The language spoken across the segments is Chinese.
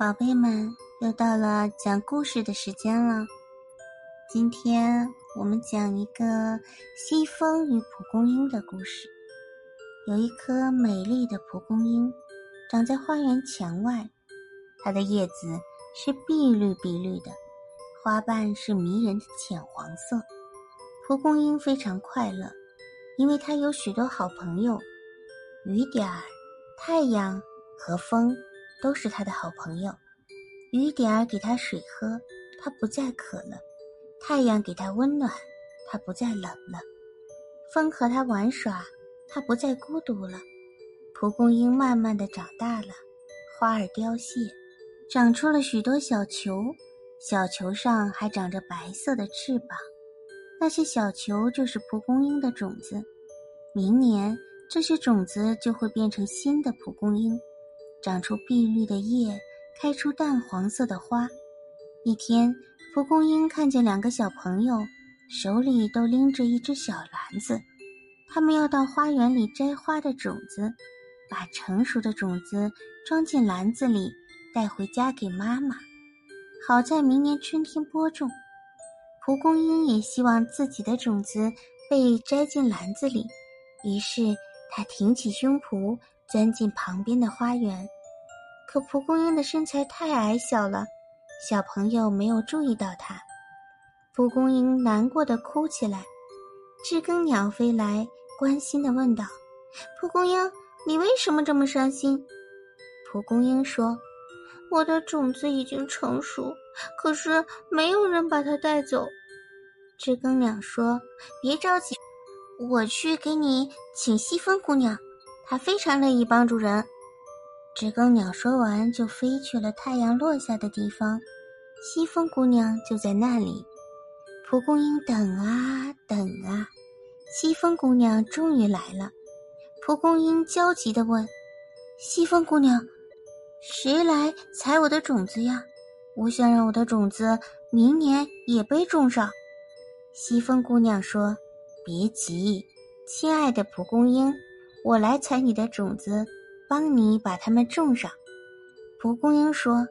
宝贝们，又到了讲故事的时间了。今天我们讲一个西风与蒲公英的故事。有一棵美丽的蒲公英，长在花园墙外。它的叶子是碧绿碧绿的，花瓣是迷人的浅黄色。蒲公英非常快乐，因为它有许多好朋友：雨点儿、太阳和风。都是他的好朋友，雨点儿给他水喝，他不再渴了；太阳给他温暖，他不再冷了；风和他玩耍，他不再孤独了。蒲公英慢慢的长大了，花儿凋谢，长出了许多小球，小球上还长着白色的翅膀，那些小球就是蒲公英的种子。明年这些种子就会变成新的蒲公英。长出碧绿的叶，开出淡黄色的花。一天，蒲公英看见两个小朋友手里都拎着一只小篮子，他们要到花园里摘花的种子，把成熟的种子装进篮子里，带回家给妈妈，好在明年春天播种。蒲公英也希望自己的种子被摘进篮子里，于是他挺起胸脯。钻进旁边的花园，可蒲公英的身材太矮小了，小朋友没有注意到它。蒲公英难过的哭起来。知更鸟飞来，关心的问道：“蒲公英，你为什么这么伤心？”蒲公英说：“我的种子已经成熟，可是没有人把它带走。”知更鸟说：“别着急，我去给你请西风姑娘。”他非常乐意帮助人。知更鸟说完，就飞去了太阳落下的地方。西风姑娘就在那里。蒲公英等啊等啊，西风姑娘终于来了。蒲公英焦急地问：“西风姑娘，谁来采我的种子呀？我想让我的种子明年也被种上。”西风姑娘说：“别急，亲爱的蒲公英。”我来采你的种子，帮你把它们种上。蒲公英说：“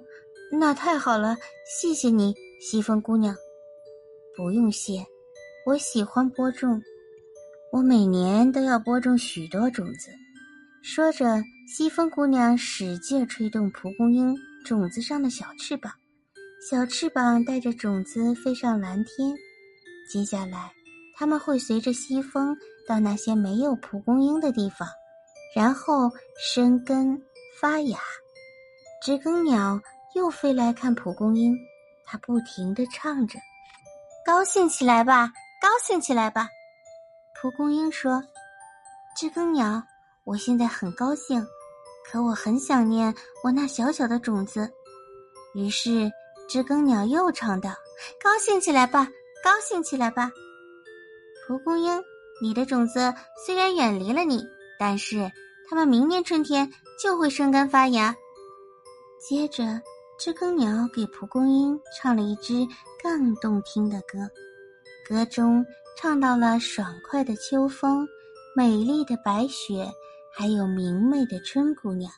那太好了，谢谢你，西风姑娘。”不用谢，我喜欢播种，我每年都要播种许多种子。说着，西风姑娘使劲吹动蒲公英种子上的小翅膀，小翅膀带着种子飞上蓝天。接下来，他们会随着西风。到那些没有蒲公英的地方，然后生根发芽。知更鸟又飞来看蒲公英，它不停地唱着：“高兴起来吧，高兴起来吧。”蒲公英说：“知更鸟，我现在很高兴，可我很想念我那小小的种子。”于是知更鸟又唱道：“高兴起来吧，高兴起来吧。”蒲公英。你的种子虽然远离了你，但是它们明年春天就会生根发芽。接着，知更鸟给蒲公英唱了一支更动听的歌，歌中唱到了爽快的秋风、美丽的白雪，还有明媚的春姑娘。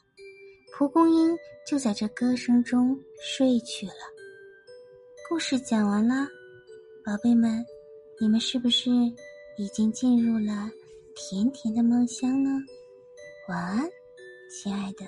蒲公英就在这歌声中睡去了。故事讲完了，宝贝们，你们是不是？已经进入了甜甜的梦乡呢，晚安，亲爱的。